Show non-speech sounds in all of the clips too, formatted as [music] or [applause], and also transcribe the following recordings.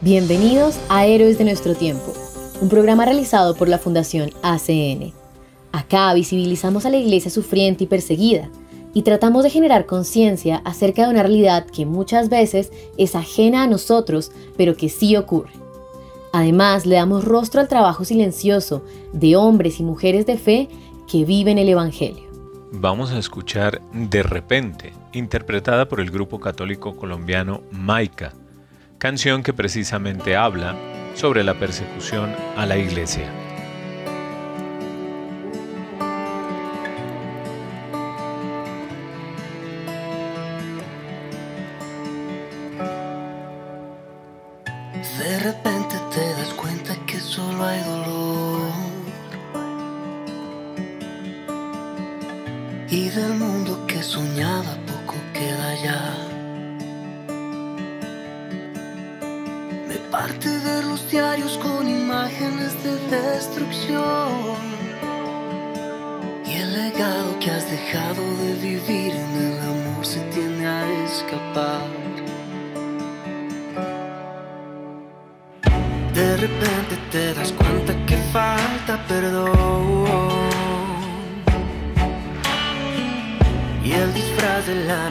Bienvenidos a Héroes de nuestro tiempo, un programa realizado por la Fundación ACN. Acá visibilizamos a la iglesia sufriente y perseguida y tratamos de generar conciencia acerca de una realidad que muchas veces es ajena a nosotros, pero que sí ocurre. Además, le damos rostro al trabajo silencioso de hombres y mujeres de fe que viven el Evangelio. Vamos a escuchar De repente, interpretada por el grupo católico colombiano Maica canción que precisamente habla sobre la persecución a la iglesia. De repente te das cuenta que solo hay dolor y del mundo que soñaba poco queda ya. Parte de los diarios con imágenes de destrucción. Y el legado que has dejado de vivir en el amor se tiende a escapar. De repente te das cuenta que falta perdón. Y el disfraz de la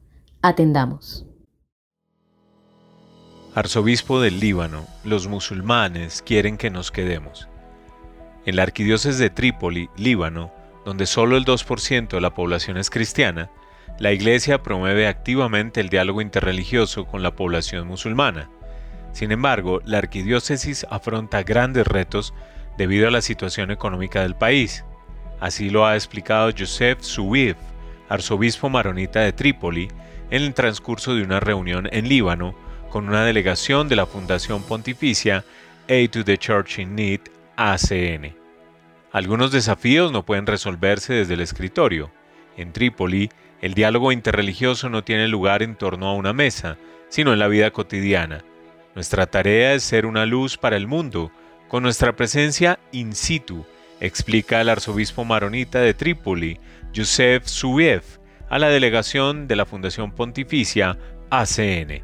Atendamos. Arzobispo del Líbano, los musulmanes quieren que nos quedemos. En la arquidiócesis de Trípoli, Líbano, donde solo el 2% de la población es cristiana, la Iglesia promueve activamente el diálogo interreligioso con la población musulmana. Sin embargo, la arquidiócesis afronta grandes retos debido a la situación económica del país. Así lo ha explicado Joseph Souif, arzobispo maronita de Trípoli, en el transcurso de una reunión en Líbano con una delegación de la Fundación Pontificia Aid to the Church in Need, ACN. Algunos desafíos no pueden resolverse desde el escritorio. En Trípoli, el diálogo interreligioso no tiene lugar en torno a una mesa, sino en la vida cotidiana. Nuestra tarea es ser una luz para el mundo, con nuestra presencia in situ, explica el arzobispo maronita de Trípoli, Yusef Subiev, a la delegación de la Fundación Pontificia ACN.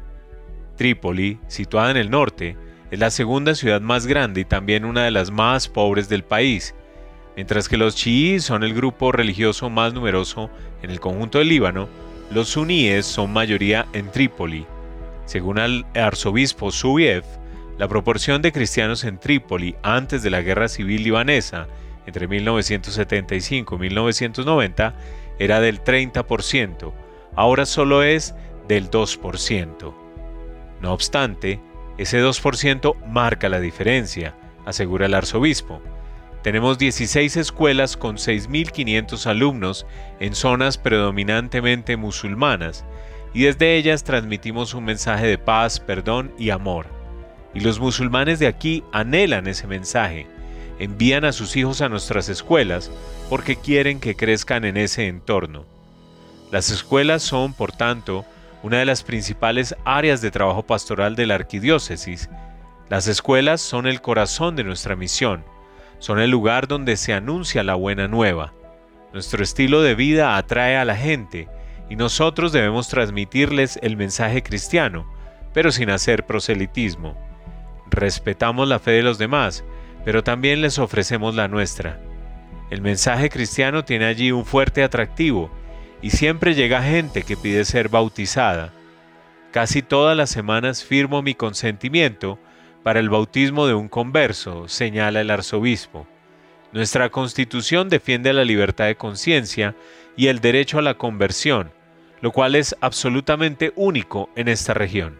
Trípoli, situada en el norte, es la segunda ciudad más grande y también una de las más pobres del país, mientras que los chiíes son el grupo religioso más numeroso en el conjunto del Líbano, los suníes son mayoría en Trípoli. Según el arzobispo Subiev, la proporción de cristianos en Trípoli antes de la guerra civil libanesa entre 1975 y 1990 era del 30%, ahora solo es del 2%. No obstante, ese 2% marca la diferencia, asegura el arzobispo. Tenemos 16 escuelas con 6.500 alumnos en zonas predominantemente musulmanas y desde ellas transmitimos un mensaje de paz, perdón y amor. Y los musulmanes de aquí anhelan ese mensaje envían a sus hijos a nuestras escuelas porque quieren que crezcan en ese entorno. Las escuelas son, por tanto, una de las principales áreas de trabajo pastoral de la arquidiócesis. Las escuelas son el corazón de nuestra misión, son el lugar donde se anuncia la buena nueva. Nuestro estilo de vida atrae a la gente y nosotros debemos transmitirles el mensaje cristiano, pero sin hacer proselitismo. Respetamos la fe de los demás, pero también les ofrecemos la nuestra. El mensaje cristiano tiene allí un fuerte atractivo y siempre llega gente que pide ser bautizada. Casi todas las semanas firmo mi consentimiento para el bautismo de un converso, señala el arzobispo. Nuestra constitución defiende la libertad de conciencia y el derecho a la conversión, lo cual es absolutamente único en esta región.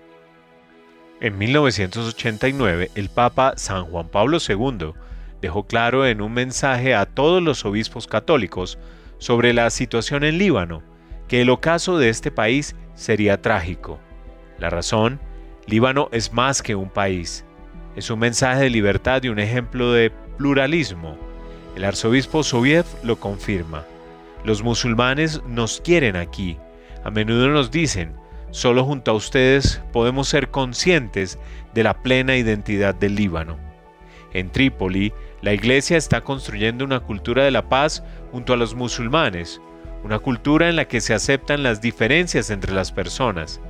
En 1989, el Papa San Juan Pablo II dejó claro en un mensaje a todos los obispos católicos sobre la situación en Líbano que el ocaso de este país sería trágico. La razón, Líbano es más que un país. Es un mensaje de libertad y un ejemplo de pluralismo. El arzobispo Soviev lo confirma. Los musulmanes nos quieren aquí. A menudo nos dicen, solo junto a ustedes podemos ser conscientes de la plena identidad del Líbano. En Trípoli, la Iglesia está construyendo una cultura de la paz junto a los musulmanes, una cultura en la que se aceptan las diferencias entre las personas.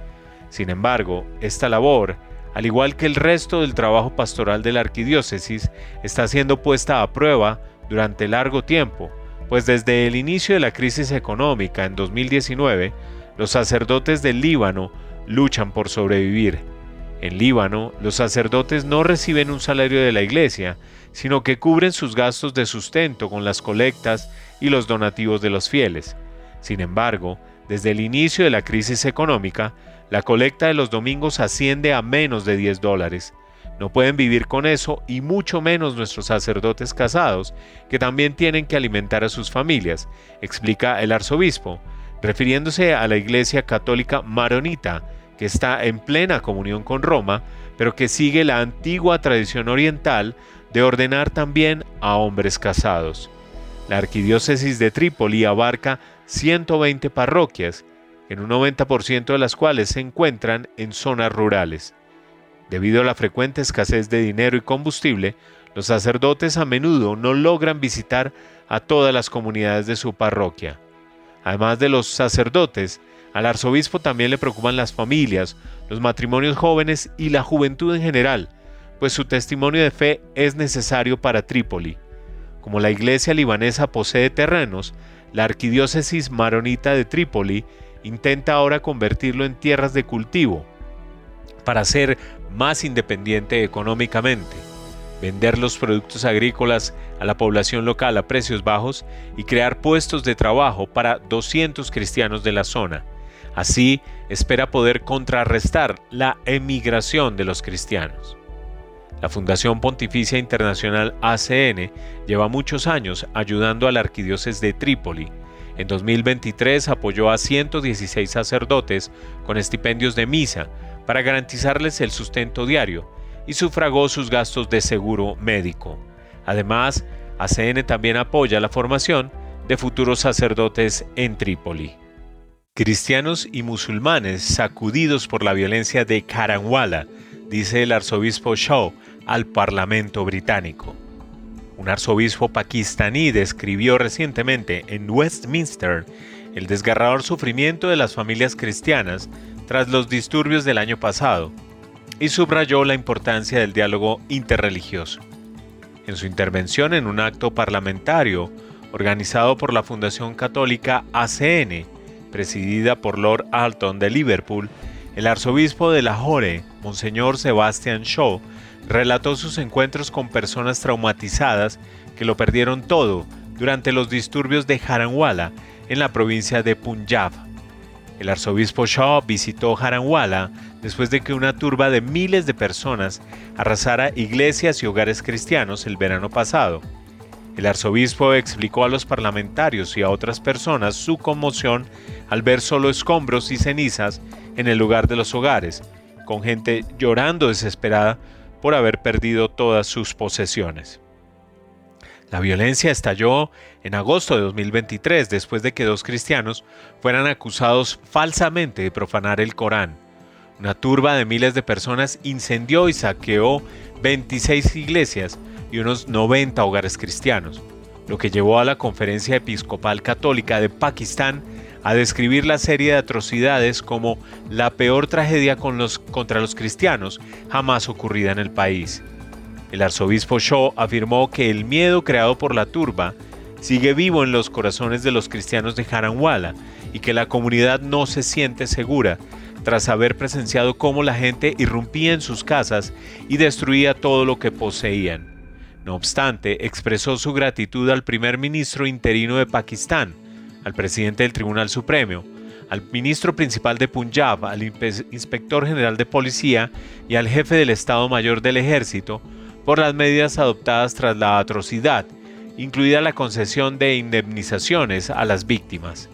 Sin embargo, esta labor, al igual que el resto del trabajo pastoral de la arquidiócesis, está siendo puesta a prueba durante largo tiempo, pues desde el inicio de la crisis económica en 2019, los sacerdotes del Líbano luchan por sobrevivir. En Líbano, los sacerdotes no reciben un salario de la iglesia, sino que cubren sus gastos de sustento con las colectas y los donativos de los fieles. Sin embargo, desde el inicio de la crisis económica, la colecta de los domingos asciende a menos de 10 dólares. No pueden vivir con eso y mucho menos nuestros sacerdotes casados, que también tienen que alimentar a sus familias, explica el arzobispo, refiriéndose a la Iglesia Católica Maronita, que está en plena comunión con Roma, pero que sigue la antigua tradición oriental de ordenar también a hombres casados. La arquidiócesis de Trípoli abarca 120 parroquias, en un 90% de las cuales se encuentran en zonas rurales. Debido a la frecuente escasez de dinero y combustible, los sacerdotes a menudo no logran visitar a todas las comunidades de su parroquia. Además de los sacerdotes, al arzobispo también le preocupan las familias, los matrimonios jóvenes y la juventud en general, pues su testimonio de fe es necesario para Trípoli. Como la iglesia libanesa posee terrenos, la arquidiócesis maronita de Trípoli intenta ahora convertirlo en tierras de cultivo para ser más independiente económicamente, vender los productos agrícolas a la población local a precios bajos y crear puestos de trabajo para 200 cristianos de la zona. Así espera poder contrarrestar la emigración de los cristianos. La Fundación Pontificia Internacional ACN lleva muchos años ayudando a la arquidiócesis de Trípoli. En 2023 apoyó a 116 sacerdotes con estipendios de misa para garantizarles el sustento diario y sufragó sus gastos de seguro médico. Además, ACN también apoya la formación de futuros sacerdotes en Trípoli. Cristianos y musulmanes sacudidos por la violencia de Karanwala, dice el arzobispo Shaw al Parlamento británico. Un arzobispo pakistaní describió recientemente en Westminster el desgarrador sufrimiento de las familias cristianas tras los disturbios del año pasado y subrayó la importancia del diálogo interreligioso. En su intervención en un acto parlamentario organizado por la Fundación Católica ACN, presidida por Lord Alton de Liverpool, el arzobispo de Lahore, Monseñor Sebastian Shaw, relató sus encuentros con personas traumatizadas que lo perdieron todo durante los disturbios de Haranwala en la provincia de Punjab. El arzobispo Shaw visitó Haranwala después de que una turba de miles de personas arrasara iglesias y hogares cristianos el verano pasado. El arzobispo explicó a los parlamentarios y a otras personas su conmoción al ver solo escombros y cenizas en el lugar de los hogares, con gente llorando desesperada por haber perdido todas sus posesiones. La violencia estalló en agosto de 2023 después de que dos cristianos fueran acusados falsamente de profanar el Corán. Una turba de miles de personas incendió y saqueó 26 iglesias y unos 90 hogares cristianos, lo que llevó a la Conferencia Episcopal Católica de Pakistán a describir la serie de atrocidades como la peor tragedia contra los cristianos jamás ocurrida en el país. El arzobispo Shaw afirmó que el miedo creado por la turba sigue vivo en los corazones de los cristianos de Haranwala y que la comunidad no se siente segura tras haber presenciado cómo la gente irrumpía en sus casas y destruía todo lo que poseían. No obstante, expresó su gratitud al primer ministro interino de Pakistán, al presidente del Tribunal Supremo, al ministro principal de Punjab, al inspector general de policía y al jefe del Estado Mayor del Ejército por las medidas adoptadas tras la atrocidad, incluida la concesión de indemnizaciones a las víctimas.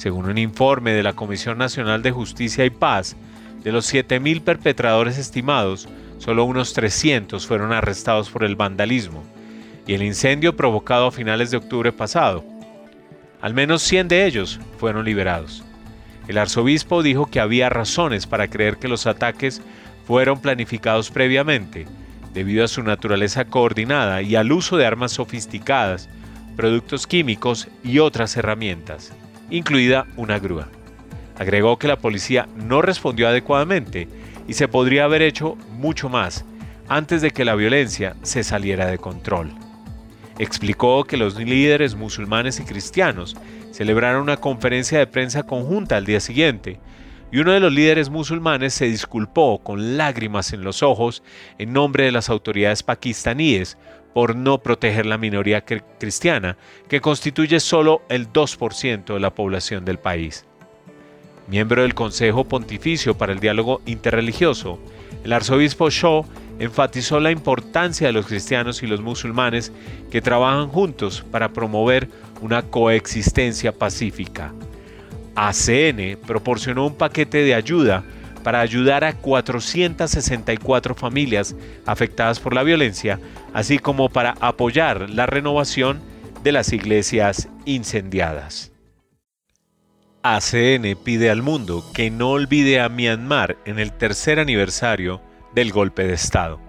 Según un informe de la Comisión Nacional de Justicia y Paz, de los 7.000 perpetradores estimados, solo unos 300 fueron arrestados por el vandalismo y el incendio provocado a finales de octubre pasado. Al menos 100 de ellos fueron liberados. El arzobispo dijo que había razones para creer que los ataques fueron planificados previamente, debido a su naturaleza coordinada y al uso de armas sofisticadas, productos químicos y otras herramientas incluida una grúa. Agregó que la policía no respondió adecuadamente y se podría haber hecho mucho más antes de que la violencia se saliera de control. Explicó que los líderes musulmanes y cristianos celebraron una conferencia de prensa conjunta al día siguiente y uno de los líderes musulmanes se disculpó con lágrimas en los ojos en nombre de las autoridades pakistaníes por no proteger la minoría cristiana, que constituye solo el 2% de la población del país. Miembro del Consejo Pontificio para el Diálogo Interreligioso, el arzobispo Shaw enfatizó la importancia de los cristianos y los musulmanes que trabajan juntos para promover una coexistencia pacífica. ACN proporcionó un paquete de ayuda para ayudar a 464 familias afectadas por la violencia, así como para apoyar la renovación de las iglesias incendiadas. ACN pide al mundo que no olvide a Myanmar en el tercer aniversario del golpe de Estado.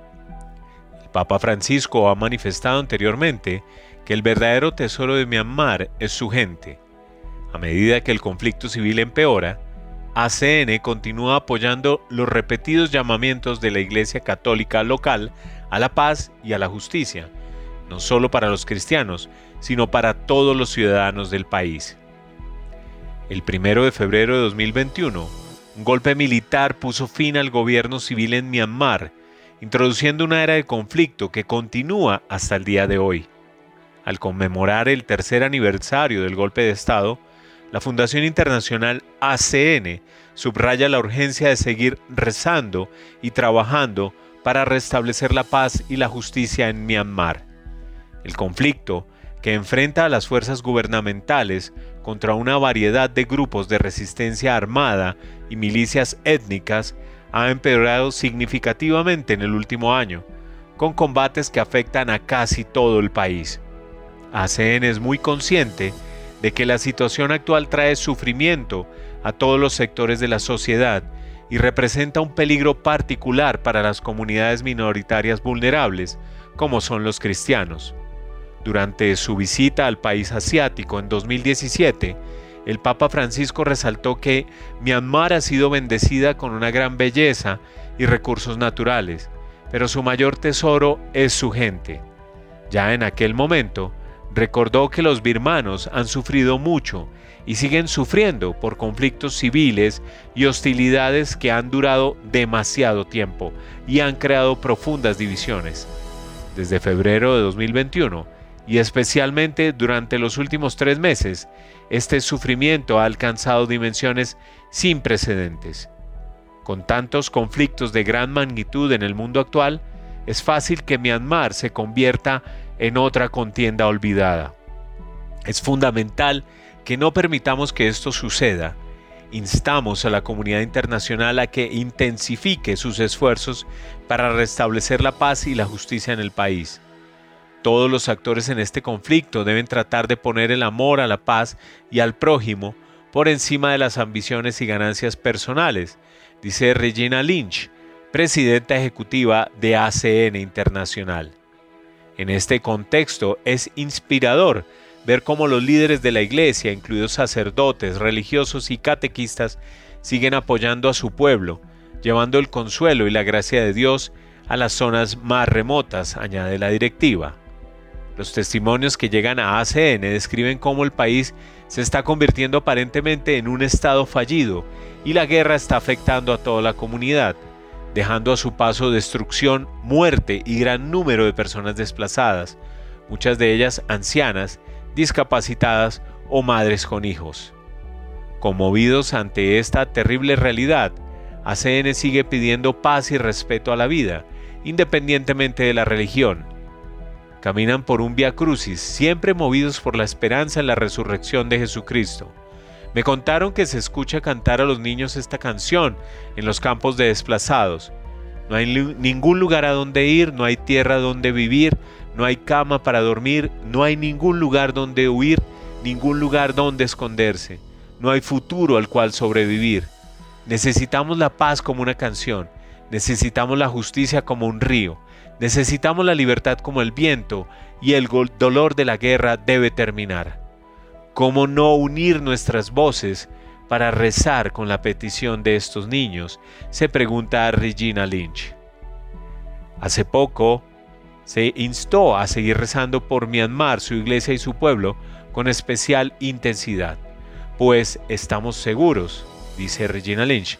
El Papa Francisco ha manifestado anteriormente que el verdadero tesoro de Myanmar es su gente. A medida que el conflicto civil empeora, ACN continúa apoyando los repetidos llamamientos de la Iglesia Católica local a la paz y a la justicia, no solo para los cristianos, sino para todos los ciudadanos del país. El 1 de febrero de 2021, un golpe militar puso fin al gobierno civil en Myanmar, introduciendo una era de conflicto que continúa hasta el día de hoy. Al conmemorar el tercer aniversario del golpe de Estado, la Fundación Internacional ACN subraya la urgencia de seguir rezando y trabajando para restablecer la paz y la justicia en Myanmar. El conflicto, que enfrenta a las fuerzas gubernamentales contra una variedad de grupos de resistencia armada y milicias étnicas, ha empeorado significativamente en el último año, con combates que afectan a casi todo el país. ACN es muy consciente de que la situación actual trae sufrimiento a todos los sectores de la sociedad y representa un peligro particular para las comunidades minoritarias vulnerables, como son los cristianos. Durante su visita al país asiático en 2017, el Papa Francisco resaltó que Myanmar ha sido bendecida con una gran belleza y recursos naturales, pero su mayor tesoro es su gente. Ya en aquel momento, recordó que los birmanos han sufrido mucho y siguen sufriendo por conflictos civiles y hostilidades que han durado demasiado tiempo y han creado profundas divisiones. Desde febrero de 2021 y especialmente durante los últimos tres meses, este sufrimiento ha alcanzado dimensiones sin precedentes. Con tantos conflictos de gran magnitud en el mundo actual, es fácil que Myanmar se convierta en otra contienda olvidada. Es fundamental que no permitamos que esto suceda. Instamos a la comunidad internacional a que intensifique sus esfuerzos para restablecer la paz y la justicia en el país. Todos los actores en este conflicto deben tratar de poner el amor a la paz y al prójimo por encima de las ambiciones y ganancias personales, dice Regina Lynch, presidenta ejecutiva de ACN Internacional. En este contexto es inspirador ver cómo los líderes de la iglesia, incluidos sacerdotes, religiosos y catequistas, siguen apoyando a su pueblo, llevando el consuelo y la gracia de Dios a las zonas más remotas, añade la directiva. Los testimonios que llegan a ACN describen cómo el país se está convirtiendo aparentemente en un estado fallido y la guerra está afectando a toda la comunidad, dejando a su paso destrucción, muerte y gran número de personas desplazadas, muchas de ellas ancianas, discapacitadas o madres con hijos. Conmovidos ante esta terrible realidad, ACN sigue pidiendo paz y respeto a la vida, independientemente de la religión. Caminan por un via crucis, siempre movidos por la esperanza en la resurrección de Jesucristo. Me contaron que se escucha cantar a los niños esta canción en los campos de desplazados. No hay ningún lugar a donde ir, no hay tierra donde vivir, no hay cama para dormir, no hay ningún lugar donde huir, ningún lugar donde esconderse no hay futuro al cual sobrevivir. Necesitamos la paz como una canción, necesitamos la justicia como un río, necesitamos la libertad como el viento y el dolor de la guerra debe terminar. ¿Cómo no unir nuestras voces para rezar con la petición de estos niños? se pregunta Regina Lynch. Hace poco se instó a seguir rezando por Myanmar, su iglesia y su pueblo con especial intensidad pues estamos seguros, dice Regina Lynch,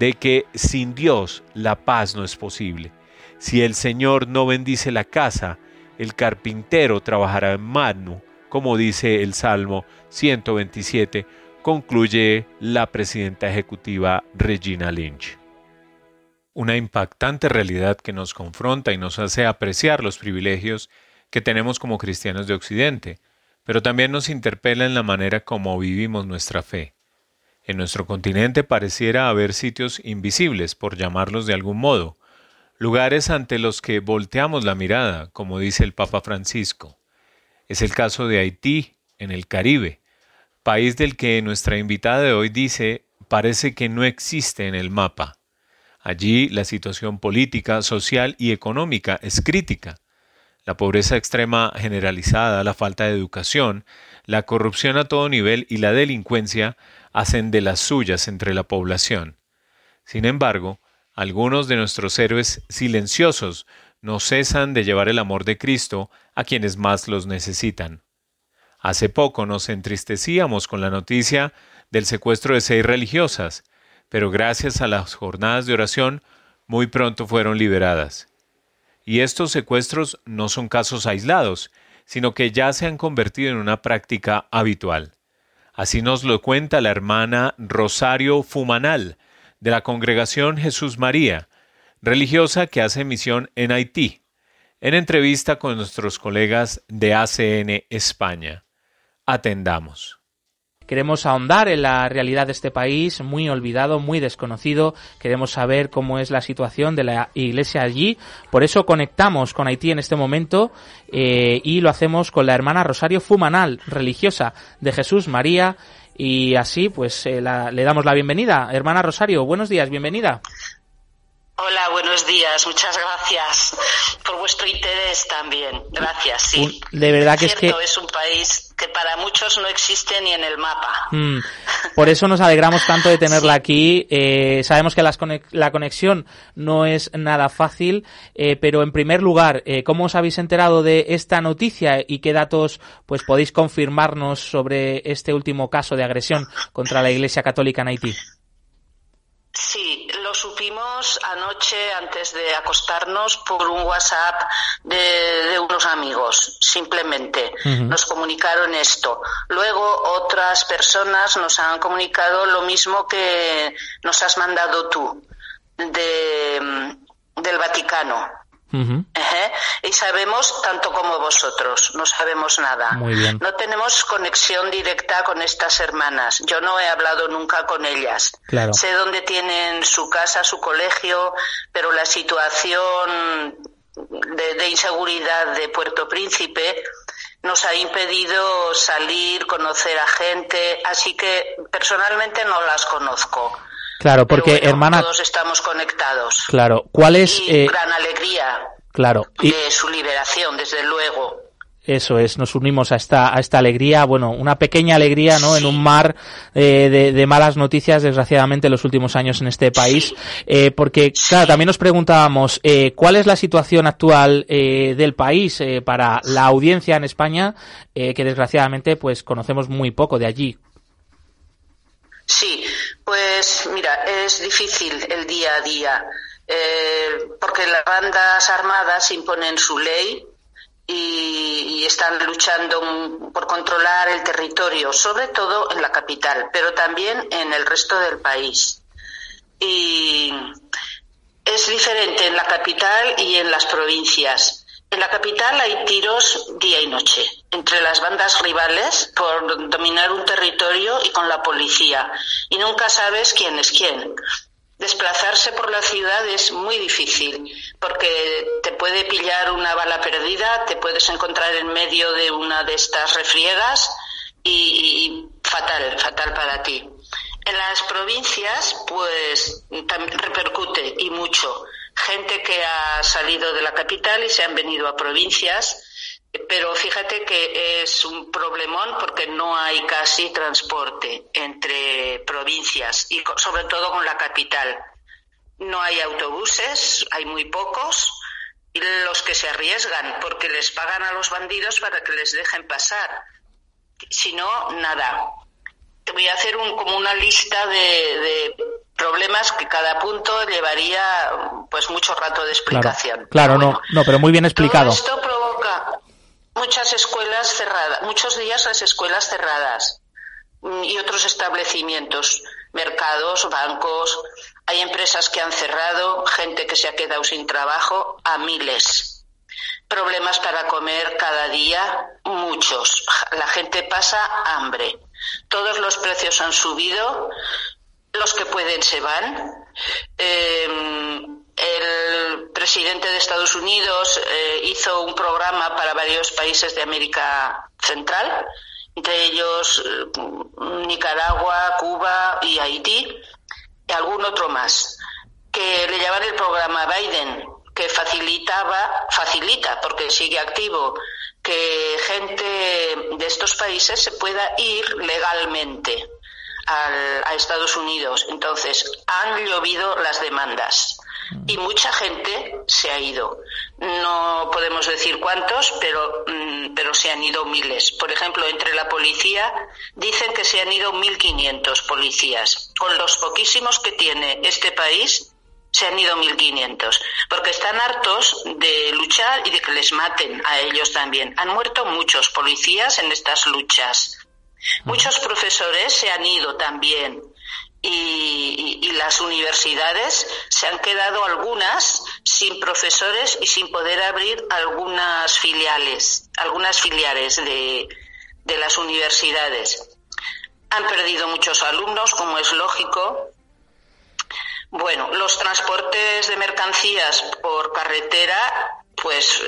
de que sin Dios la paz no es posible. Si el Señor no bendice la casa, el carpintero trabajará en mano, como dice el Salmo 127, concluye la presidenta ejecutiva Regina Lynch. Una impactante realidad que nos confronta y nos hace apreciar los privilegios que tenemos como cristianos de Occidente, pero también nos interpela en la manera como vivimos nuestra fe. En nuestro continente pareciera haber sitios invisibles, por llamarlos de algún modo, lugares ante los que volteamos la mirada, como dice el Papa Francisco. Es el caso de Haití, en el Caribe, país del que nuestra invitada de hoy dice parece que no existe en el mapa. Allí la situación política, social y económica es crítica la pobreza extrema generalizada, la falta de educación, la corrupción a todo nivel y la delincuencia hacen de las suyas entre la población. Sin embargo, algunos de nuestros héroes silenciosos no cesan de llevar el amor de Cristo a quienes más los necesitan. Hace poco nos entristecíamos con la noticia del secuestro de seis religiosas, pero gracias a las jornadas de oración muy pronto fueron liberadas. Y estos secuestros no son casos aislados, sino que ya se han convertido en una práctica habitual. Así nos lo cuenta la hermana Rosario Fumanal, de la congregación Jesús María, religiosa que hace misión en Haití, en entrevista con nuestros colegas de ACN España. Atendamos. Queremos ahondar en la realidad de este país, muy olvidado, muy desconocido. Queremos saber cómo es la situación de la iglesia allí. Por eso conectamos con Haití en este momento eh, y lo hacemos con la hermana Rosario Fumanal, religiosa de Jesús María. Y así, pues eh, le damos la bienvenida. Hermana Rosario, buenos días, bienvenida. Hola, buenos días. Muchas gracias por vuestro interés también. Gracias, sí. De verdad que es que es un país que para muchos no existe ni en el mapa. Mm. por eso nos alegramos tanto de tenerla [laughs] aquí. Eh, sabemos que la conexión no es nada fácil, eh, pero en primer lugar, eh, ¿cómo os habéis enterado de esta noticia y qué datos pues podéis confirmarnos sobre este último caso de agresión contra la Iglesia Católica en Haití? Sí, lo supimos anoche antes de acostarnos por un WhatsApp de, unos amigos, simplemente. Nos comunicaron esto. Luego otras personas nos han comunicado lo mismo que nos has mandado tú de, del Vaticano. Y sabemos tanto como vosotros, no sabemos nada. No tenemos conexión directa con estas hermanas. Yo no he hablado nunca con ellas. Sé dónde tienen su casa, su colegio, pero la situación de, inseguridad de Puerto Príncipe nos ha impedido salir, conocer a gente, así que personalmente no las conozco. Claro, porque hermana. Todos estamos conectados. Claro, ¿cuál es. Y eh, gran alegría. Claro. De su liberación, desde luego. Eso es, nos unimos a esta, a esta alegría, bueno, una pequeña alegría, ¿no? En un mar eh, de, malas noticias, desgraciadamente, en los últimos años en este país, eh, porque, claro, también nos preguntábamos, eh, ¿cuál es la situación actual eh, del país para la audiencia en España, que desgraciadamente, pues, conocemos muy poco de allí? Sí, pues mira, es difícil el día a día, eh, porque las bandas armadas imponen su ley y, están luchando por controlar el territorio, sobre todo en la capital, pero también en el resto del país. Y es diferente en la capital y en las provincias. En la capital hay tiros día y noche entre las bandas rivales por dominar un territorio y con la policía. Y nunca sabes quién es quién. Desplazarse por la ciudad es muy difícil porque te puede pillar una bala perdida, te puedes encontrar en medio de una de estas refriegas y, fatal, fatal para ti. En las provincias, pues también repercute y mucho. Gente que ha salido de la capital y se han venido a provincias pero fíjate que es un problemón porque no hay casi transporte entre provincias y sobre todo con la capital. No hay autobuses, hay muy pocos, y los que se arriesgan porque les pagan a los bandidos para que les dejen pasar. Si no, nada. Te voy a hacer un, como una lista de, problemas que cada punto llevaría pues mucho rato de explicación. Claro, no, no, pero muy bien explicado. esto provoca muchas escuelas cerradas, muchos días las escuelas cerradas y otros establecimientos, mercados, bancos. Hay empresas que han cerrado, gente que se ha quedado sin trabajo, a miles. Problemas para comer cada día, muchos. La gente pasa hambre. Todos los precios han subido, los que pueden se van. Eh, el presidente de Estados Unidos eh, hizo un programa para varios países de América Central, entre ellos eh, Nicaragua, Cuba y Haití, y algún otro más, que le llaman el programa Biden, que facilitaba, facilita, porque sigue activo, que gente de estos países se pueda ir legalmente a Estados Unidos. Entonces, han llovido las demandas y mucha gente se ha ido. No podemos decir cuántos, pero, mm, pero se han ido miles. Por ejemplo, entre la policía dicen que se han ido 1.500 policías. Con los poquísimos que tiene este país, se han ido 1.500, porque están hartos de luchar y de que les maten a ellos también. Han muerto muchos policías en estas luchas. Muchos profesores se han ido también y, las universidades se han quedado algunas sin profesores y sin poder abrir algunas filiales, algunas filiales de, de las universidades. Han perdido muchos alumnos, como es lógico. Bueno, los transportes de mercancías por carretera, pues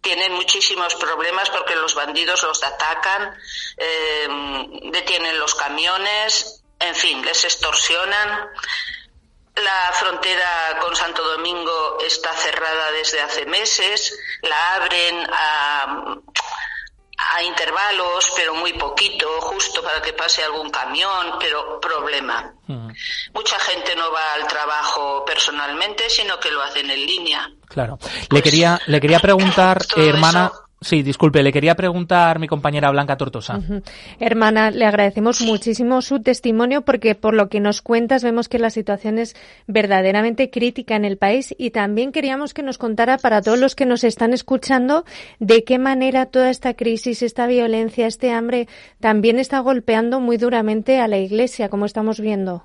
tienen muchísimos problemas porque los bandidos los atacan, eh, detienen los camiones, en fin, les extorsionan. La frontera con Santo Domingo está cerrada desde hace meses, la abren a, a intervalos, pero muy poquito, justo para que pase algún camión, pero problema. Mucha gente no va al trabajo personalmente, sino que lo hacen en línea. Claro. le pues quería le quería preguntar, hermana, Sí, disculpe, le quería preguntar mi compañera Blanca Tortosa. Hermana, le agradecemos muchísimo su testimonio porque por lo que nos cuentas vemos que la situación es verdaderamente crítica en el país y también queríamos que nos contara para todos los que nos están escuchando de qué manera toda esta crisis, esta violencia, este hambre también está golpeando muy duramente a la Iglesia, como estamos viendo.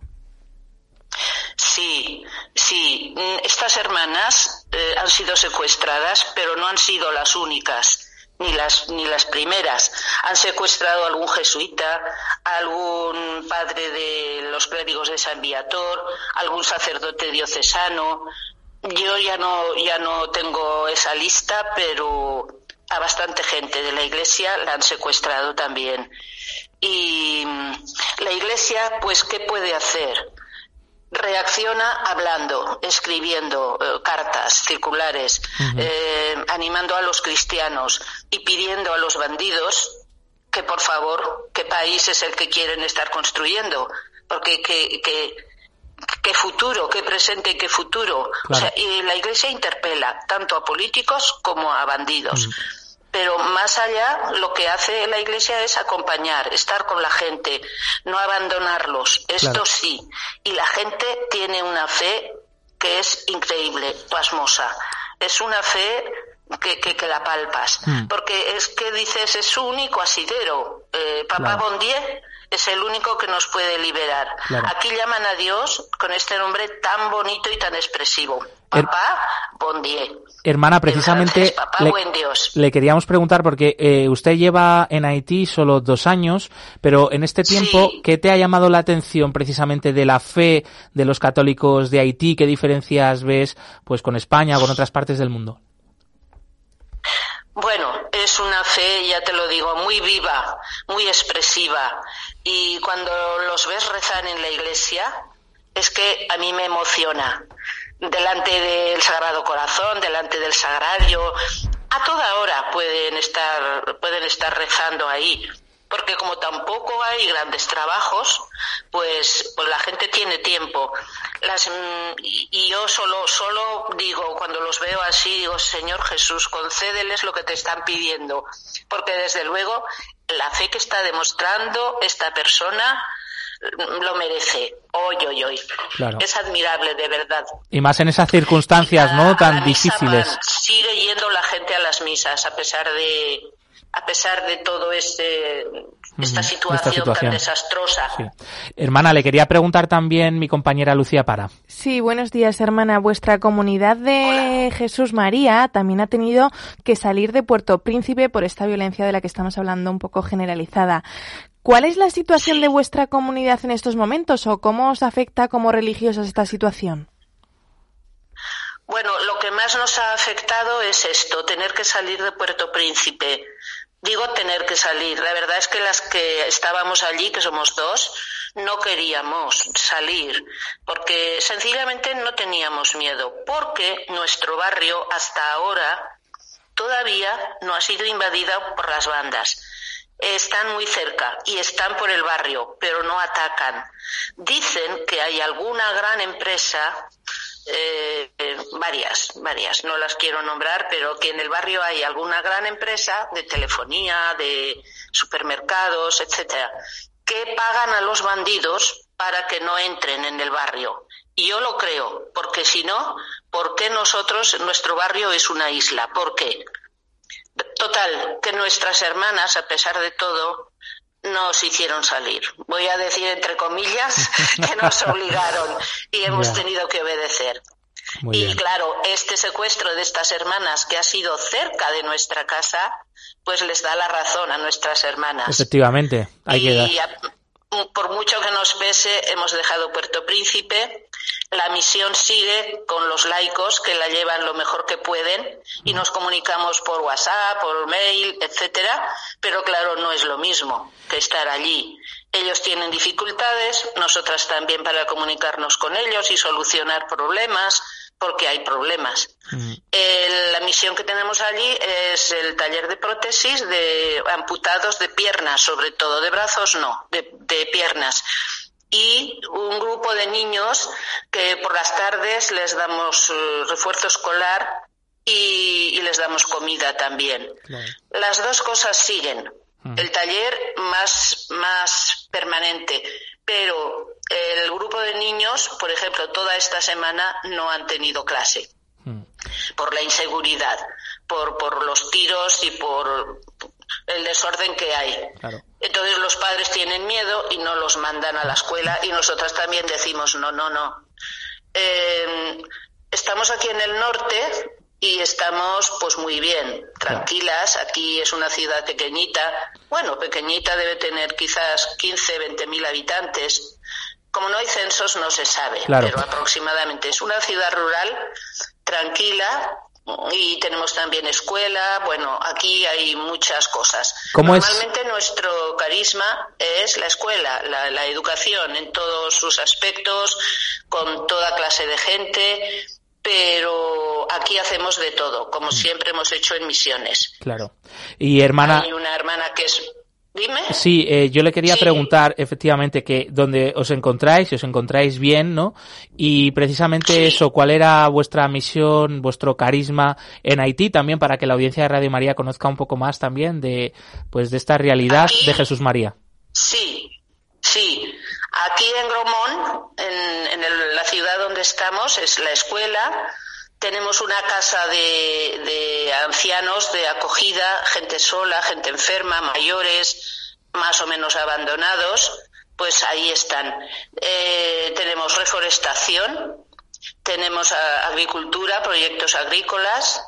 Sí, sí. Estas hermanas eh, han sido secuestradas, pero no han sido las únicas ni las, ni las primeras. Han secuestrado a algún jesuita, algún padre de los clérigos de San Viator, algún sacerdote diocesano. Yo ya no, ya no tengo esa lista, pero a bastante gente de la iglesia la han secuestrado también. Y la iglesia, pues, ¿qué puede hacer? Reacciona hablando, escribiendo eh, cartas circulares, eh, animando a los cristianos y pidiendo a los bandidos que por favor, qué país es el que quieren estar construyendo, porque qué, qué, futuro, qué presente y qué futuro. O sea, y la Iglesia interpela tanto a políticos como a bandidos pero más allá lo que hace la Iglesia es acompañar, estar con la gente, no abandonarlos, esto sí. Y la gente tiene una fe que es increíble, pasmosa. Es una fe que, que, la palpas, hmm. porque es que dices, es su único asidero. Eh, Papá Bondier es el único que nos puede liberar. Aquí llaman a Dios con este nombre tan bonito y tan expresivo. Papá. Hermana, precisamente le, queríamos preguntar porque eh, usted lleva en Haití solo dos años, pero en este tiempo, ¿qué te ha llamado la atención precisamente de la fe de los católicos de Haití? ¿Qué diferencias ves pues con España o con otras partes del mundo? Bueno, es una fe, ya te lo digo, muy viva, muy expresiva. Y cuando los ves rezar en la iglesia, es que a mí me emociona. Delante del Sagrado Corazón, delante del Sagrario, a toda hora pueden estar, pueden estar rezando ahí porque como tampoco hay grandes trabajos, pues, pues la gente tiene tiempo. Las, mm, y yo solo, solo digo, cuando los veo así, digo, Señor Jesús, concédeles lo que te están pidiendo, porque desde luego la fe que está demostrando esta persona lo merece. Hoy, hoy, hoy. Es admirable, de verdad. Y más en esas circunstancias, ¿no? Tan difíciles. sigue yendo la gente a las misas, a pesar de, a pesar de todo este esta situación, tan desastrosa. Hermana, le quería preguntar también mi compañera Lucía Para. Sí, buenos días, hermana. Vuestra comunidad de Jesús María también ha tenido que salir de Puerto Príncipe por esta violencia de la que estamos hablando un poco generalizada. ¿Cuál es la situación de vuestra comunidad en estos momentos o cómo os afecta como religiosas esta situación? Bueno, lo que más nos ha afectado es esto, tener que salir de Puerto Príncipe Digo tener que salir. La verdad es que las que estábamos allí, que somos dos, no queríamos salir porque sencillamente no teníamos miedo, porque nuestro barrio hasta ahora todavía no ha sido invadido por las bandas. Están muy cerca y están por el barrio, pero no atacan. Dicen que hay alguna gran empresa eh, varias, varias, no las quiero nombrar, pero que en el barrio hay alguna gran empresa de telefonía, de supermercados, etcétera, que pagan a los bandidos para que no entren en el barrio. Y yo lo creo, porque si no, ¿por qué nosotros, nuestro barrio es una isla? ¿Por qué? Total, que nuestras hermanas, a pesar de todo, nos hicieron salir. Voy a decir entre comillas [laughs] que nos obligaron y hemos tenido que obedecer. y claro, este secuestro de estas hermanas que ha sido cerca de nuestra casa, pues les da la razón a nuestras hermanas. Efectivamente, hay que por mucho que nos pese, hemos dejado Puerto Príncipe. La misión sigue con los laicos que la llevan lo mejor que pueden y nos comunicamos por WhatsApp, por mail, etcétera, pero claro, no es lo mismo que estar allí. Ellos tienen dificultades, nosotras también para comunicarnos con ellos y solucionar problemas porque hay problemas. Mm. la misión que tenemos allí es el taller de prótesis de amputados de piernas, sobre todo de brazos no, de, piernas. Y un grupo de niños que por las tardes les damos eh, refuerzo escolar y, les damos comida también. Las dos cosas siguen. Mm. El taller más, más permanente, pero el grupo de niños, por ejemplo, toda esta semana no han tenido clase hmm. por la inseguridad, por, por los tiros y por el desorden que hay. Entonces los padres tienen miedo y no los mandan a la escuela y nosotras también decimos no, no, no. Eh, estamos aquí en el norte y estamos pues muy bien, tranquilas. Aquí es una ciudad pequeñita, bueno, pequeñita debe tener quizás 15, 20 mil habitantes. Como no hay censos no se sabe, pero aproximadamente es una ciudad rural tranquila y tenemos también escuela. Bueno, aquí hay muchas cosas. Normalmente nuestro carisma es la escuela, la, la, educación en todos sus aspectos, con toda clase de gente, pero aquí hacemos de todo, como mm. siempre hemos hecho en misiones. Claro. Y hermana. Hay una hermana que es Dime. Sí, eh, yo le quería preguntar efectivamente que donde os encontráis, si os encontráis bien, ¿no? Y precisamente eso, ¿cuál era vuestra misión, vuestro carisma en Haití también para que la audiencia de Radio María conozca un poco más también de, pues, de esta realidad de Jesús María? Sí, sí. Aquí en Gromón, en, la ciudad donde estamos, es la escuela, tenemos una casa de, de, ancianos de acogida, gente sola, gente enferma, mayores, más o menos abandonados, pues ahí están. Eh, tenemos reforestación, tenemos agricultura, proyectos agrícolas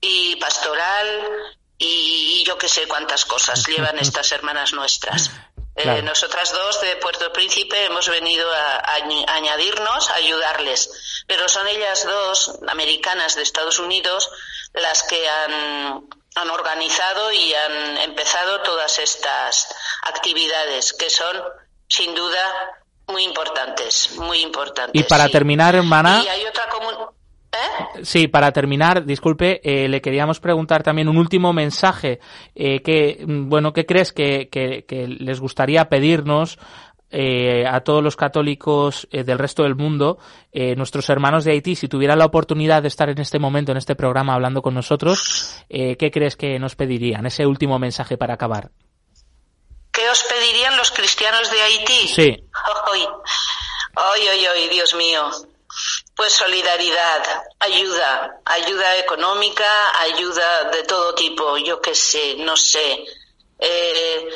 y pastoral y, yo qué sé cuántas cosas [laughs] llevan estas hermanas nuestras. Eh, nosotras dos de Puerto Príncipe hemos venido a, añadirnos, a ayudarles, pero son ellas dos, americanas de Estados Unidos, las que han, han organizado y han empezado todas estas actividades que son, sin duda, muy importantes, muy importantes. Y para terminar, hermana. Y hay otra. Sí, para terminar, disculpe, eh, le queríamos preguntar también un último mensaje. Eh, que, mm, bueno, ¿qué crees que, les gustaría pedirnos a todos los católicos del resto del mundo, nuestros hermanos de Haití, si tuvieran la oportunidad de estar en este momento, en este programa, hablando con nosotros, ¿qué crees que nos pedirían? Ese último mensaje para acabar. ¿Qué os pedirían los cristianos de Haití? Sí. Hoy, hoy, hoy Dios mío. Pues solidaridad, ayuda, ayuda económica, ayuda de todo tipo, yo qué sé, no sé. Eh,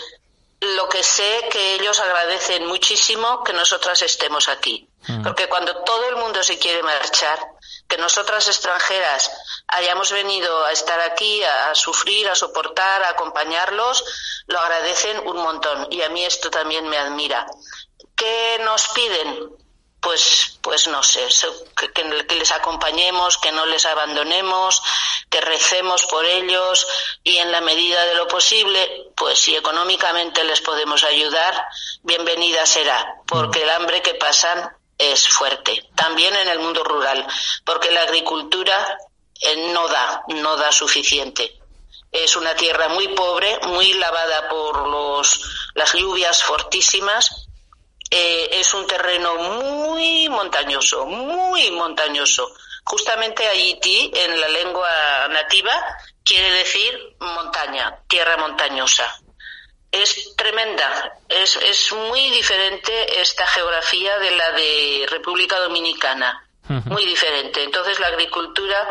lo que sé que ellos agradecen muchísimo que nosotras estemos aquí. Mm. Porque cuando todo el mundo se quiere marchar, que nosotras extranjeras hayamos venido a estar aquí, a, a, sufrir, a soportar, a acompañarlos, lo agradecen un montón. Y a mí esto también me admira. ¿Qué nos piden? Pues, pues no sé, que, les acompañemos, que no les abandonemos, que recemos por ellos y en la medida de lo posible, pues si económicamente les podemos ayudar, bienvenida será, porque el hambre que pasan es fuerte. También en el mundo rural, porque la agricultura eh, no da, no da suficiente. Es una tierra muy pobre, muy lavada por los, las lluvias fortísimas eh, es un terreno muy montañoso, muy montañoso. Justamente Haití, en la lengua nativa, quiere decir montaña, tierra montañosa. Es tremenda, es, es muy diferente esta geografía de la de República Dominicana, muy diferente. Entonces la agricultura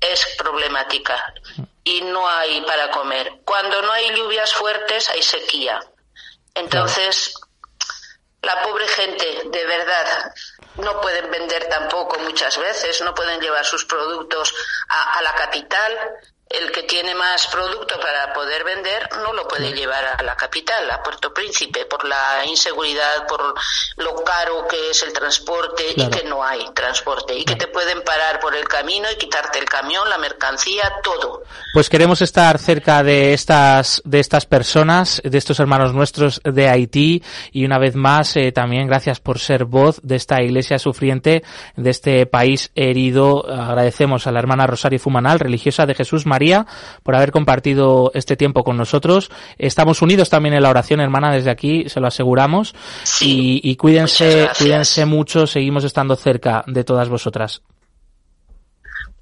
es problemática y no hay para comer. Cuando no hay lluvias fuertes hay sequía. Entonces, la pobre gente, de verdad, no pueden vender tampoco muchas veces, no pueden llevar sus productos a, la capital el que tiene más producto para poder vender no lo puede llevar a la capital, a Puerto Príncipe, por la inseguridad, por lo caro que es el transporte y que no hay transporte y que te pueden parar por el camino y quitarte el camión, la mercancía, todo. Pues queremos estar cerca de estas de estas personas, de estos hermanos nuestros de Haití y una vez más eh, también gracias por ser voz de esta iglesia sufriente de este país herido. Agradecemos a la hermana Rosario Fumanal, religiosa de Jesús María por haber compartido este tiempo con nosotros. Estamos unidos también en la oración, hermana, desde aquí, se lo aseguramos. y, cuídense, cuídense mucho, seguimos estando cerca de todas vosotras.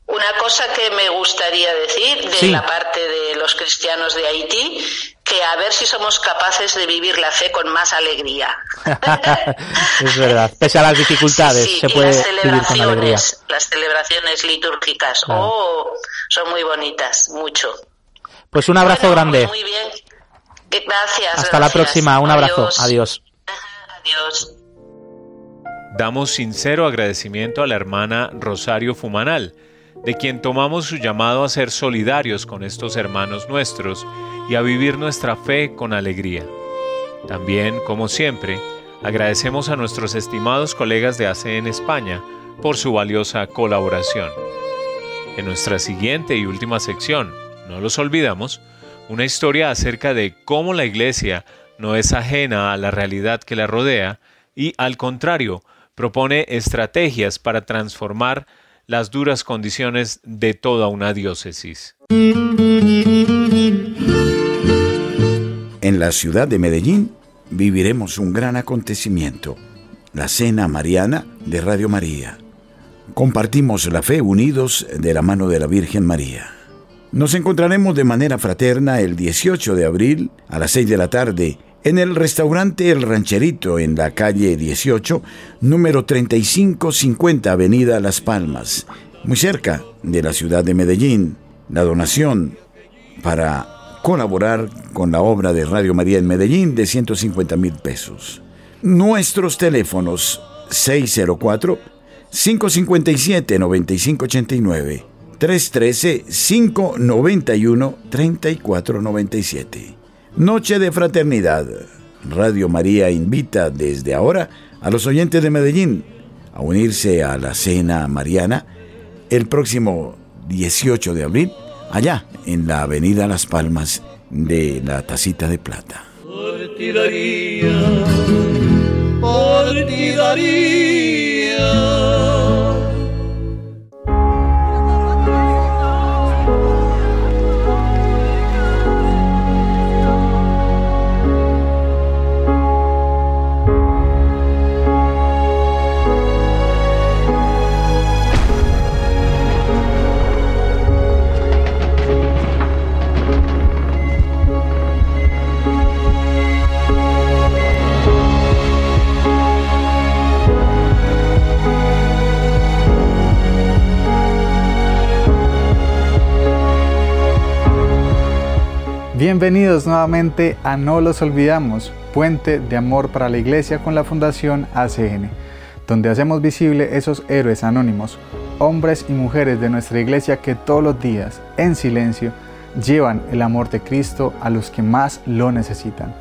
Una cosa que me gustaría decir de la parte de los cristianos de Haití, que a ver si somos capaces de vivir la fe con más alegría. [laughs] es verdad, pese a las dificultades, se puede vivir con alegría. Las celebraciones litúrgicas, oh, son muy bonitas, mucho. Pues un abrazo grande. muy bien. Gracias. Hasta la próxima, un abrazo. Adiós. Adiós. Damos sincero agradecimiento a la hermana Rosario Fumanal de quien tomamos su llamado a ser solidarios con estos hermanos nuestros y a vivir nuestra fe con alegría. También, como siempre, agradecemos a nuestros estimados colegas de ACE en España por su valiosa colaboración. En nuestra siguiente y última sección, no los olvidamos, una historia acerca de cómo la Iglesia no es ajena a la realidad que la rodea y, al contrario, propone estrategias para transformar las duras condiciones de toda una diócesis. En la ciudad de Medellín viviremos un gran acontecimiento, la Cena Mariana de Radio María. Compartimos la fe unidos de la mano de la Virgen María. Nos encontraremos de manera fraterna el 18 de abril a las 6 de la tarde en el restaurante El Rancherito en la calle 18, número 3550 Avenida Las Palmas, muy cerca de la ciudad de Medellín. La donación para colaborar con la obra de Radio María en Medellín de 150 mil pesos. Nuestros teléfonos 604 557 9589 313 591 3497 Noche de Fraternidad. Radio María invita desde ahora a los oyentes de Medellín a unirse a la cena mariana el próximo 18 de abril, allá en la avenida Las Palmas de la Tacita de Plata. Bienvenidos nuevamente a No los olvidamos, puente de amor para la iglesia con la Fundación ACN, donde hacemos visible esos héroes anónimos, hombres y mujeres de nuestra iglesia que todos los días, en silencio, llevan el amor de Cristo a los que más lo necesitan.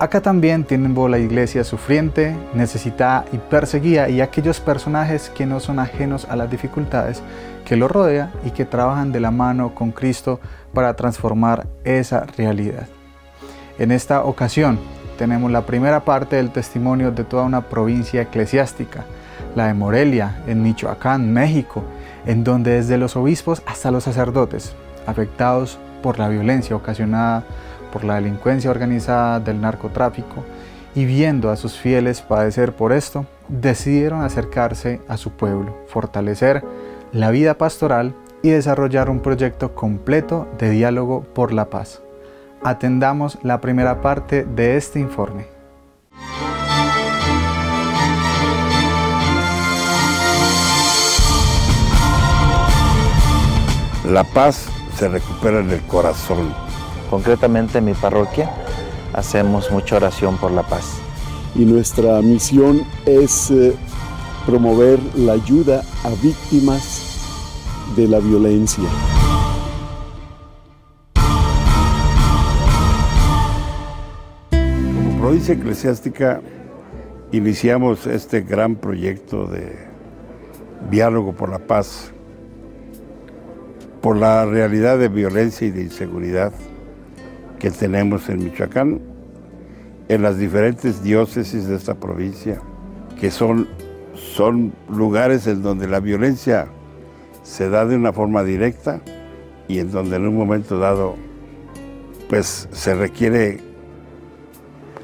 Acá también tienen voz la iglesia sufriente, necesitada y perseguida y aquellos personajes que no son ajenos a las dificultades que lo rodea y que trabajan de la mano con Cristo para transformar esa realidad. En esta ocasión tenemos la primera parte del testimonio de toda una provincia eclesiástica, la de Morelia, en Michoacán, México, en donde desde los obispos hasta los sacerdotes, afectados por la violencia ocasionada por la delincuencia organizada del narcotráfico y viendo a sus fieles padecer por esto, decidieron acercarse a su pueblo, fortalecer la vida pastoral y desarrollar un proyecto completo de diálogo por la paz. Atendamos la primera parte de este informe. La paz se recupera en el corazón Concretamente en mi parroquia hacemos mucha oración por la paz. Y nuestra misión es eh, promover la ayuda a víctimas de la violencia. Como provincia eclesiástica iniciamos este gran proyecto de diálogo por la paz, por la realidad de violencia y de inseguridad que tenemos en Michoacán, en las diferentes diócesis de esta provincia, que son, son lugares en donde la violencia se da de una forma directa y en donde en un momento dado pues se requiere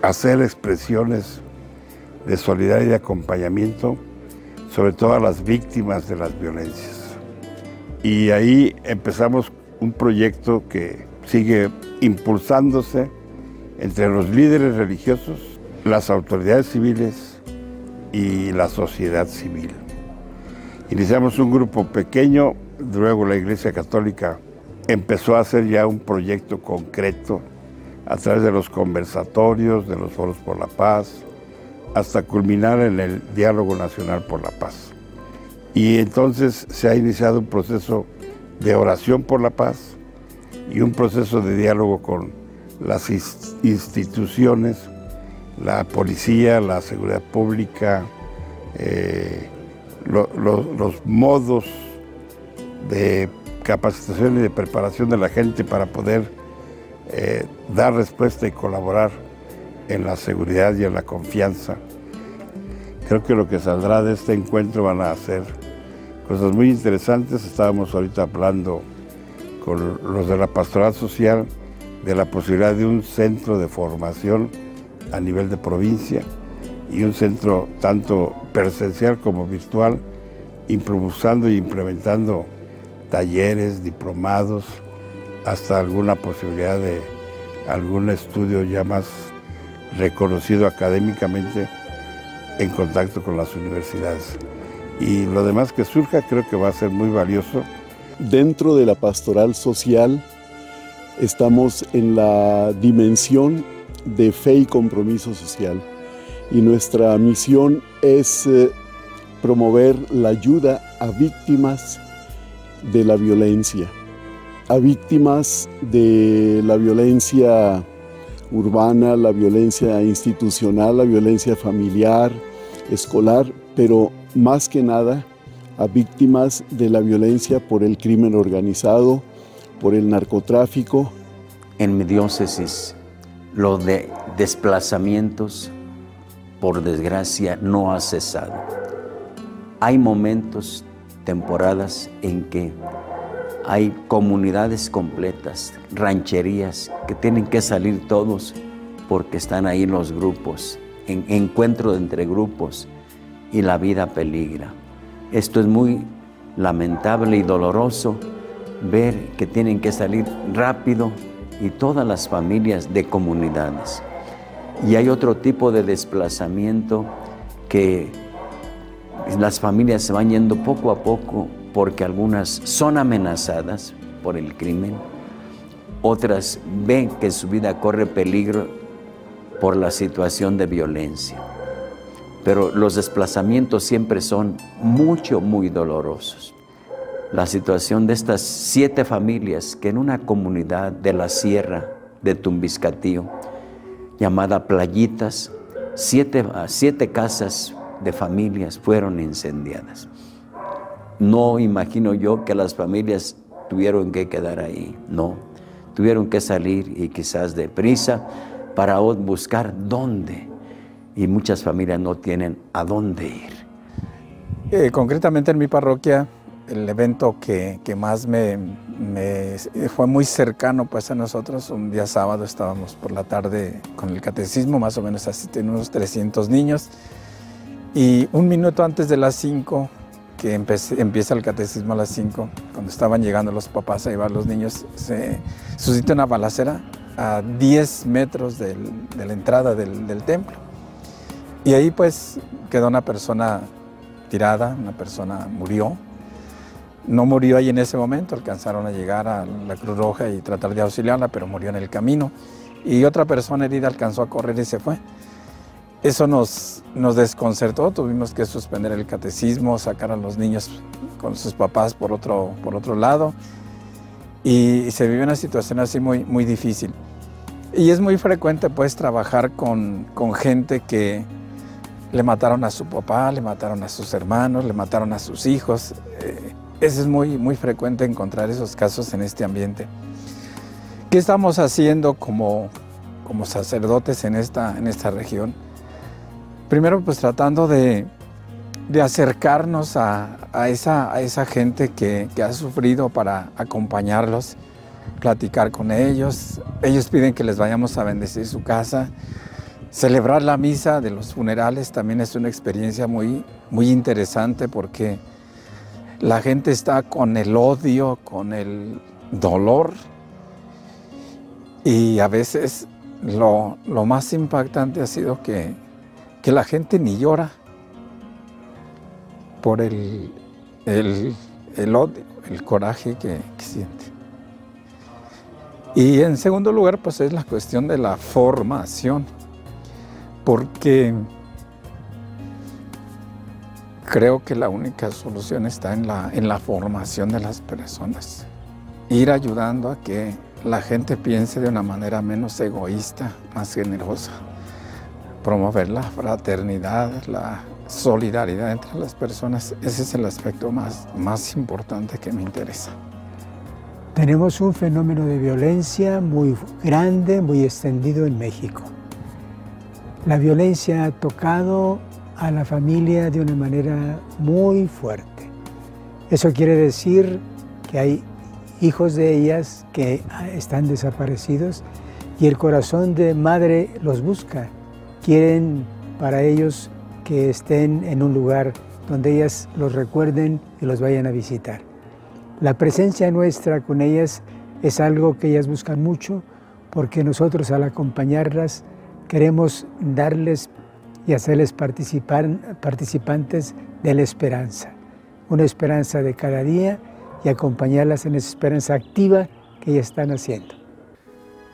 hacer expresiones de solidaridad y acompañamiento, sobre todo a las víctimas de las violencias. Y ahí empezamos un proyecto que sigue impulsándose entre los líderes religiosos, las autoridades civiles y la sociedad civil. Iniciamos un grupo pequeño, luego la Iglesia Católica empezó a hacer ya un proyecto concreto a través de los conversatorios, de los foros por la paz, hasta culminar en el diálogo nacional por la paz. Y entonces se ha iniciado un proceso de oración por la paz, y un proceso de diálogo con las instituciones, la policía, la seguridad pública, eh, los modos de capacitación y de preparación de la gente para poder eh, dar respuesta y colaborar en la seguridad y en la confianza. Creo que lo que saldrá de este encuentro van a ser cosas muy interesantes. Estábamos ahorita hablando con los de la pastoral social de la posibilidad de un centro de formación a nivel de provincia y un centro tanto presencial como virtual, impulsando y implementando talleres, diplomados, hasta alguna posibilidad de algún estudio ya más reconocido académicamente en contacto con las universidades. Y lo demás que surja creo que va a ser muy valioso. Dentro de la pastoral social estamos en la dimensión de fe y compromiso social y nuestra misión es eh, promover la ayuda a víctimas de la violencia, a víctimas de la violencia urbana, la violencia institucional, la violencia familiar, escolar, pero más que nada a víctimas de la violencia por el crimen organizado, por el narcotráfico. En mi diócesis, los de desplazamientos, por desgracia, no ha cesado. Hay momentos, temporadas en que hay comunidades completas, rancherías, que tienen que salir todos porque están ahí los grupos, en encuentro entre grupos y la vida peligra. Esto es muy lamentable y doloroso ver que tienen que salir rápido y todas las familias de comunidades. Y hay otro tipo de desplazamiento que las familias se van yendo poco a poco porque algunas son amenazadas por el crimen, otras ven que su vida corre peligro por la situación de violencia. Pero los desplazamientos siempre son mucho, muy dolorosos. La situación de estas siete familias que en una comunidad de la sierra de Tumbiscatío, llamada Playitas, siete, siete casas de familias fueron incendiadas. No imagino yo que las familias tuvieron que quedar ahí, no. Tuvieron que salir y quizás deprisa para buscar dónde. Y muchas familias no tienen a dónde ir. Eh, concretamente en mi parroquia, el evento que, más me, fue muy cercano pues a nosotros, un día sábado estábamos por la tarde con el catecismo, más o menos asisten unos 300 niños, y un minuto antes de las 5 que empieza el catecismo a las 5, cuando estaban llegando los papás a llevar los niños, se suscita una balacera a 10 metros de la entrada del, del, templo. Y ahí pues quedó una persona tirada, una persona murió. No murió ahí en ese momento, alcanzaron a llegar a la Cruz Roja y tratar de auxiliarla, pero murió en el camino. Y otra persona herida alcanzó a correr y se fue. Eso nos, desconcertó, tuvimos que suspender el catecismo, sacar a los niños con sus papás por otro, lado y se vive una situación así muy, difícil. Y es muy frecuente pues trabajar con, con gente que le mataron a su papá, le mataron a sus hermanos, le mataron a sus hijos. Eh, es muy, muy frecuente encontrar esos casos en este ambiente. ¿Qué estamos haciendo como, como sacerdotes en esta, en esta región? Primero, pues tratando de, acercarnos a, esa, a, esa, gente que, ha sufrido para acompañarlos, platicar con ellos. Ellos piden que les vayamos a bendecir su casa. Celebrar la misa de los funerales también es una experiencia muy, muy interesante porque la gente está con el odio, con el dolor y a veces lo, más impactante ha sido que que la gente ni llora por el, el, odio, el coraje que, siente. Y en segundo lugar, pues es la cuestión de la formación, porque creo que la única solución está en la, en la formación de las personas. Ir ayudando a que la gente piense de una manera menos egoísta, más generosa promover la fraternidad, la solidaridad entre las personas. Ese es el aspecto más, más importante que me interesa. Tenemos un fenómeno de violencia muy grande, muy extendido en México. La violencia ha tocado a la familia de una manera muy fuerte. Eso quiere decir que hay hijos de ellas que están desaparecidos y el corazón de madre los busca. Quieren para ellos que estén en un lugar donde ellas los recuerden y los vayan a visitar. La presencia nuestra con ellas es algo que ellas buscan mucho porque nosotros al acompañarlas queremos darles y hacerles participar, participantes de la esperanza, una esperanza de cada día y acompañarlas en esa esperanza activa que ellas están haciendo.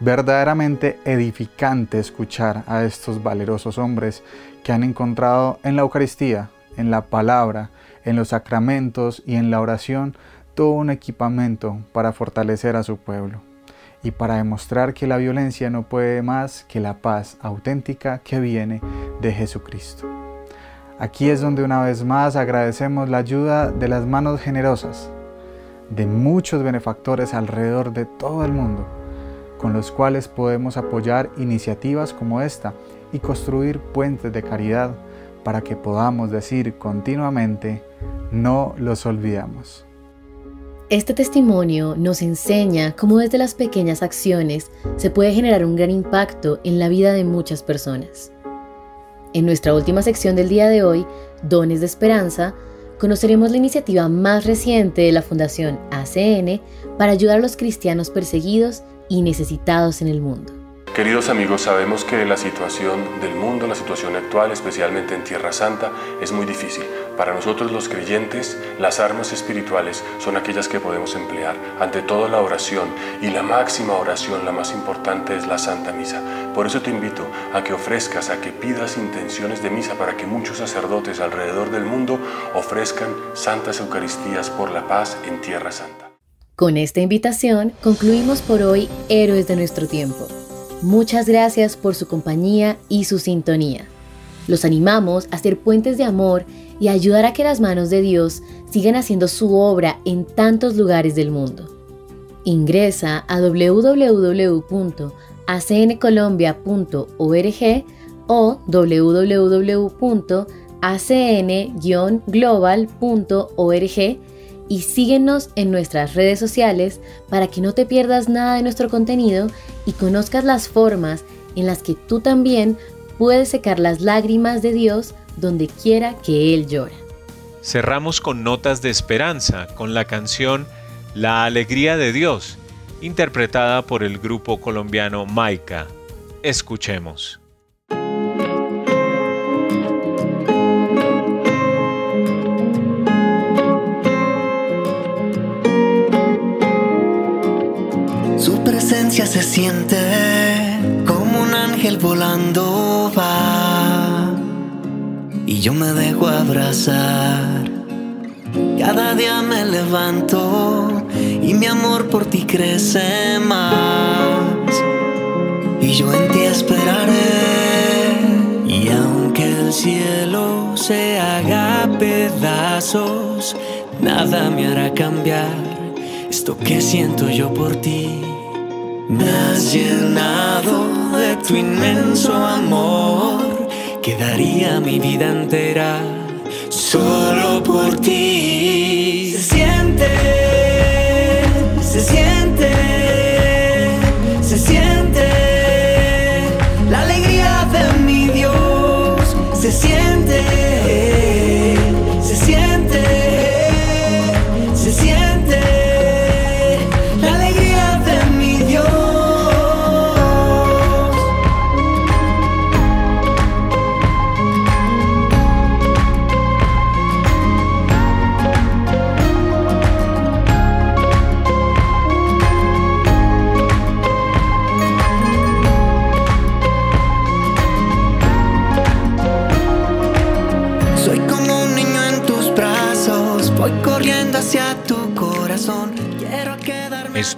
Verdaderamente edificante escuchar a estos valerosos hombres que han encontrado en la Eucaristía, en la palabra, en los sacramentos y en la oración todo un equipamiento para fortalecer a su pueblo y para demostrar que la violencia no puede más que la paz auténtica que viene de Jesucristo. Aquí es donde una vez más agradecemos la ayuda de las manos generosas de muchos benefactores alrededor de todo el mundo, con los cuales podemos apoyar iniciativas como esta y construir puentes de caridad para que podamos decir continuamente, no los olvidamos. Este testimonio nos enseña cómo desde las pequeñas acciones se puede generar un gran impacto en la vida de muchas personas. En nuestra última sección del día de hoy, Dones de Esperanza, conoceremos la iniciativa más reciente de la Fundación ACN para ayudar a los cristianos perseguidos y necesitados en el mundo. Queridos amigos, sabemos que la situación del mundo, la situación actual, especialmente en Tierra Santa, es muy difícil. Para nosotros los creyentes, las armas espirituales son aquellas que podemos emplear. Ante todo la oración y la máxima oración, la más importante es la Santa Misa. Por eso te invito a que ofrezcas, a que pidas intenciones de misa para que muchos sacerdotes alrededor del mundo ofrezcan santas Eucaristías por la paz en Tierra Santa. Con esta invitación concluimos por hoy Héroes de nuestro tiempo. Muchas gracias por su compañía y su sintonía. Los animamos a ser puentes de amor y ayudar a que las manos de Dios sigan haciendo su obra en tantos lugares del mundo. Ingresa a www.acncolombia.org o www.acn-global.org y síguenos en nuestras redes sociales para que no te pierdas nada de nuestro contenido y conozcas las formas en las que tú también puedes secar las lágrimas de Dios donde quiera que Él llora. Cerramos con notas de esperanza con la canción La Alegría de Dios, interpretada por el grupo colombiano Maica. Escuchemos. se siente como un ángel volando va y yo me dejo abrazar. Cada día me levanto y mi amor por ti crece más y yo en ti esperaré y aunque el cielo se haga pedazos, nada me hará cambiar esto que siento yo por ti. Me has llenado de tu inmenso amor, quedaría mi vida entera solo por ti.